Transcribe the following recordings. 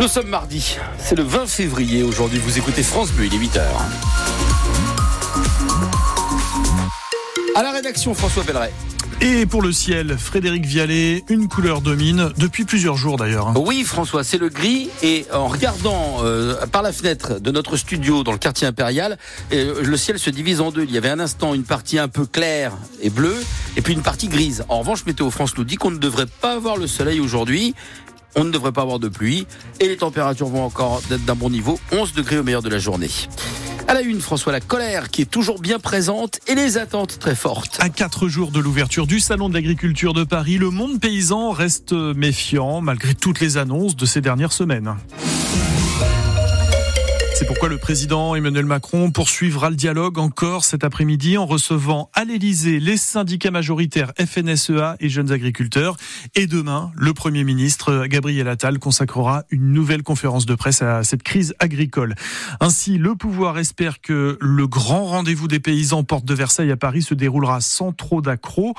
Nous sommes mardi, c'est le 20 février aujourd'hui. Vous écoutez France Bleu, il est 8h. À la rédaction, François Belleret. Et pour le ciel, Frédéric Vialet, une couleur domine depuis plusieurs jours d'ailleurs. Oui François, c'est le gris et en regardant euh, par la fenêtre de notre studio dans le quartier impérial, euh, le ciel se divise en deux. Il y avait un instant une partie un peu claire et bleue et puis une partie grise. En revanche, Météo France nous dit qu'on ne devrait pas avoir le soleil aujourd'hui. On ne devrait pas avoir de pluie et les températures vont encore être d'un bon niveau, 11 degrés au meilleur de la journée. À la une, François, la colère qui est toujours bien présente et les attentes très fortes. À quatre jours de l'ouverture du Salon de l'agriculture de Paris, le monde paysan reste méfiant malgré toutes les annonces de ces dernières semaines. C'est pourquoi le président Emmanuel Macron poursuivra le dialogue encore cet après-midi en recevant à l'Elysée les syndicats majoritaires FNSEA et jeunes agriculteurs. Et demain, le Premier ministre Gabriel Attal consacrera une nouvelle conférence de presse à cette crise agricole. Ainsi, le pouvoir espère que le grand rendez-vous des paysans porte de Versailles à Paris se déroulera sans trop d'accrocs.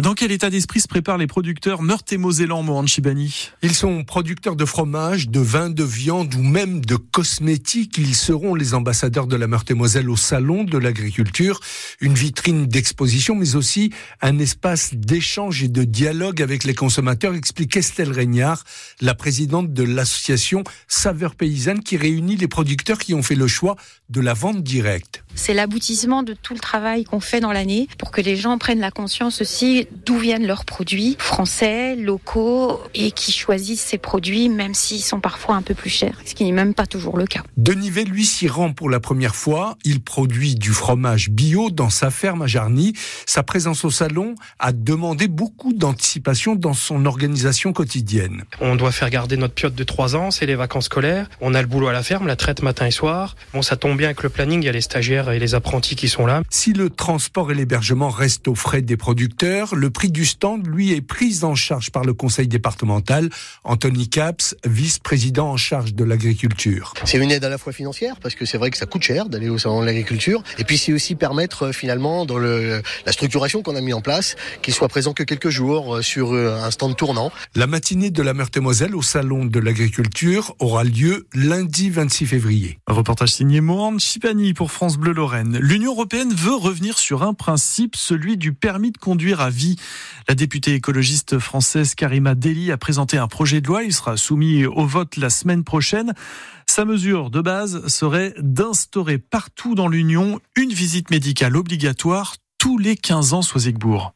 Dans quel état d'esprit se préparent les producteurs meurthe et Mosellan, Mohan Chibani? Ils sont producteurs de fromage, de vin, de viande ou même de cosmétiques ils seront les ambassadeurs de la Meurthe-et-Moselle au Salon de l'Agriculture, une vitrine d'exposition, mais aussi un espace d'échange et de dialogue avec les consommateurs, explique Estelle Régnard, la présidente de l'association Saveurs Paysannes, qui réunit les producteurs qui ont fait le choix de la vente directe. C'est l'aboutissement de tout le travail qu'on fait dans l'année pour que les gens prennent la conscience aussi d'où viennent leurs produits français, locaux et qui choisissent ces produits même s'ils sont parfois un peu plus chers, ce qui n'est même pas toujours le cas. Denis lui, s'y rend pour la première fois. Il produit du fromage bio dans sa ferme à Jarny. Sa présence au salon a demandé beaucoup d'anticipation dans son organisation quotidienne. On doit faire garder notre piote de 3 ans, c'est les vacances scolaires. On a le boulot à la ferme, la traite matin et soir. Bon, ça tombe bien avec le planning, il y a les stagiaires et les apprentis qui sont là. Si le transport et l'hébergement restent aux frais des producteurs, le prix du stand, lui, est pris en charge par le conseil départemental. Anthony Caps, vice-président en charge de l'agriculture. C'est une aide à la fois financière, parce que c'est vrai que ça coûte cher d'aller au salon de l'agriculture. Et puis c'est aussi permettre euh, finalement dans le, la structuration qu'on a mis en place, qu'il soit présent que quelques jours euh, sur euh, un stand tournant. La matinée de la Meurthe-et-Moselle au salon de l'agriculture aura lieu lundi 26 février. reportage signé Mohan Chipani pour France Bleu Lorraine. L'Union européenne veut revenir sur un principe, celui du permis de conduire à vie. La députée écologiste française Karima Deli a présenté un projet de loi. Il sera soumis au vote la semaine prochaine. Sa mesure de base serait d'instaurer partout dans l'Union une visite médicale obligatoire tous les 15 ans, soit Zigbourg.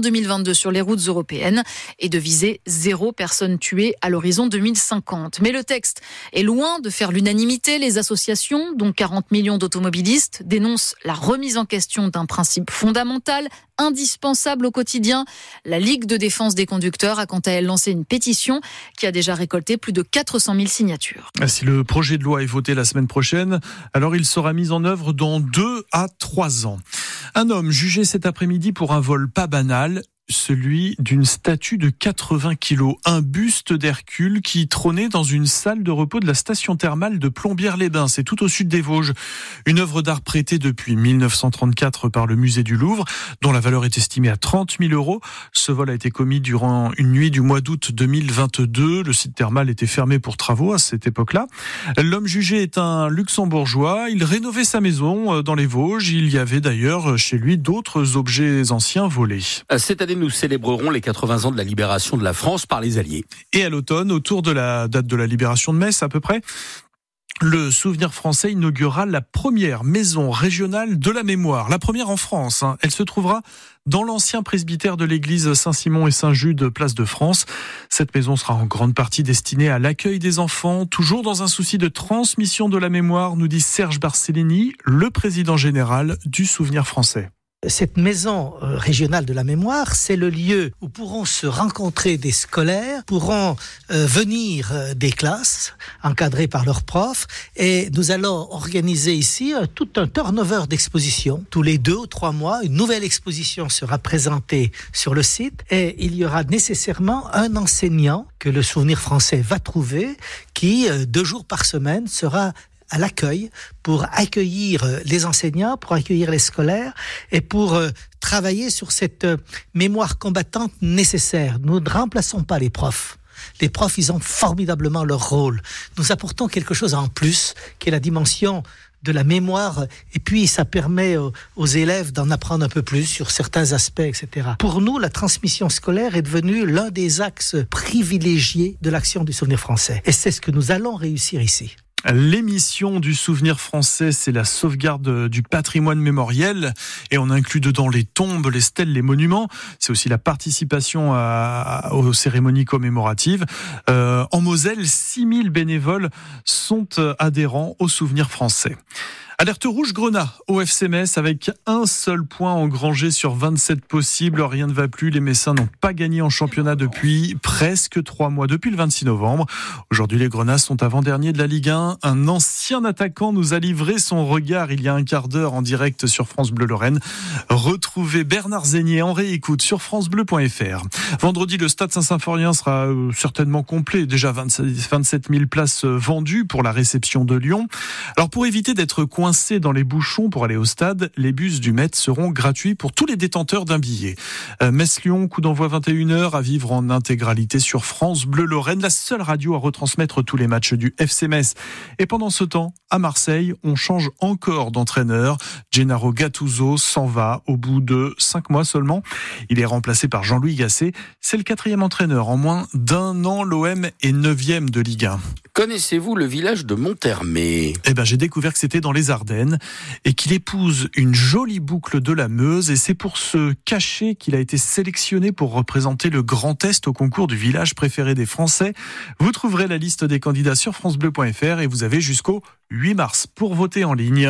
2022 sur les routes européennes et de viser zéro personne tuée à l'horizon 2050. Mais le texte est loin de faire l'unanimité. Les associations, dont 40 millions d'automobilistes, dénoncent la remise en question d'un principe fondamental, indispensable au quotidien. La Ligue de défense des conducteurs a quant à elle lancé une pétition qui a déjà récolté plus de 400 000 signatures. Si le projet de loi est voté la semaine prochaine, alors il sera mis en œuvre dans deux à trois ans. Un homme jugé cet après-midi pour un vol pas banal celui d'une statue de 80 kilos, un buste d'Hercule qui trônait dans une salle de repos de la station thermale de Plombières-les-Bains, c'est tout au sud des Vosges. Une œuvre d'art prêtée depuis 1934 par le musée du Louvre, dont la valeur est estimée à 30 000 euros. Ce vol a été commis durant une nuit du mois d'août 2022. Le site thermal était fermé pour travaux à cette époque-là. L'homme jugé est un luxembourgeois. Il rénovait sa maison euh, dans les Vosges. Il y avait d'ailleurs chez lui d'autres objets anciens volés. Année, nous célébrerons les 80 ans de la libération de la France par les Alliés. Et à l'automne, autour de la date de la libération de Metz à peu près, le Souvenir français inaugurera la première maison régionale de la mémoire, la première en France. Hein. Elle se trouvera dans l'ancien presbytère de l'église Saint-Simon et Saint-Jude, place de France. Cette maison sera en grande partie destinée à l'accueil des enfants, toujours dans un souci de transmission de la mémoire, nous dit Serge Barcellini, le président général du Souvenir français. Cette maison euh, régionale de la mémoire, c'est le lieu où pourront se rencontrer des scolaires, pourront euh, venir euh, des classes encadrées par leurs profs, et nous allons organiser ici tout un turnover d'expositions. Tous les deux ou trois mois, une nouvelle exposition sera présentée sur le site, et il y aura nécessairement un enseignant que le souvenir français va trouver, qui deux jours par semaine sera à l'accueil pour accueillir euh, les enseignants, pour accueillir les scolaires et pour euh, travailler sur cette euh, mémoire combattante nécessaire. Nous ne remplaçons pas les profs. Les profs, ils ont formidablement leur rôle. Nous apportons quelque chose en plus, qui est la dimension de la mémoire, et puis ça permet aux, élèves d'en apprendre un peu plus sur certains aspects, etc. Pour nous, la transmission scolaire est devenue l'un des axes privilégiés de l'action du souvenir français. Et c'est ce que nous allons réussir ici. L'émission du souvenir français, c'est la sauvegarde du patrimoine mémoriel et on inclut dedans les tombes, les stèles, les monuments. C'est aussi la participation aux cérémonies commémoratives. Euh, en Moselle, 6000 bénévoles sont euh, adhérents au souvenir français. Alerte rouge Grenat au FC Metz avec un seul point engrangé sur 27 possibles. Rien ne va plus. Les Messins n'ont pas gagné en championnat depuis presque trois mois, depuis le 26 novembre. Aujourd'hui, les Grenats sont avant-dernier de la Ligue 1. Un ancien attaquant nous a livré son regard il y a un quart d'heure en direct sur France Bleu Lorraine. Retrouvez Bernard Zégnier en réécoute sur francebleu.fr. Vendredi, le stade Saint-Symphorien sera euh, certainement complet. Déjà 27 000 places euh, vendues pour la réception de Lyon. Alors pour éviter d'être coincé dans les bouchons pour aller au stade, les bus du Met seront gratuits pour tous les détenteurs d'un billet. Euh, Metz-Lyon, coup d'envoi 21h à vivre en intégralité sur France Bleu Lorraine, la seule radio à retransmettre tous les matchs du FC Metz. Et pendant ce temps, à Marseille, on change encore d'entraîneur. Gennaro Gattuso s'en va au bout de cinq mois seulement. Il est remplacé par Jean-Louis Gasset. C'est le quatrième entraîneur en moins d'un an. L'OM est neuvième de Ligue 1. Connaissez-vous le village de Montermé? Eh ben, j'ai découvert que c'était dans les Et qu'il épouse une jolie boucle de la Meuse et c'est pour se cacher qu'il a été sélectionné pour représenter le Grand Est au concours du village préféré des Français. Vous trouverez la liste des candidats sur francebleu.fr et vous avez jusqu'au 8 mars pour voter en ligne.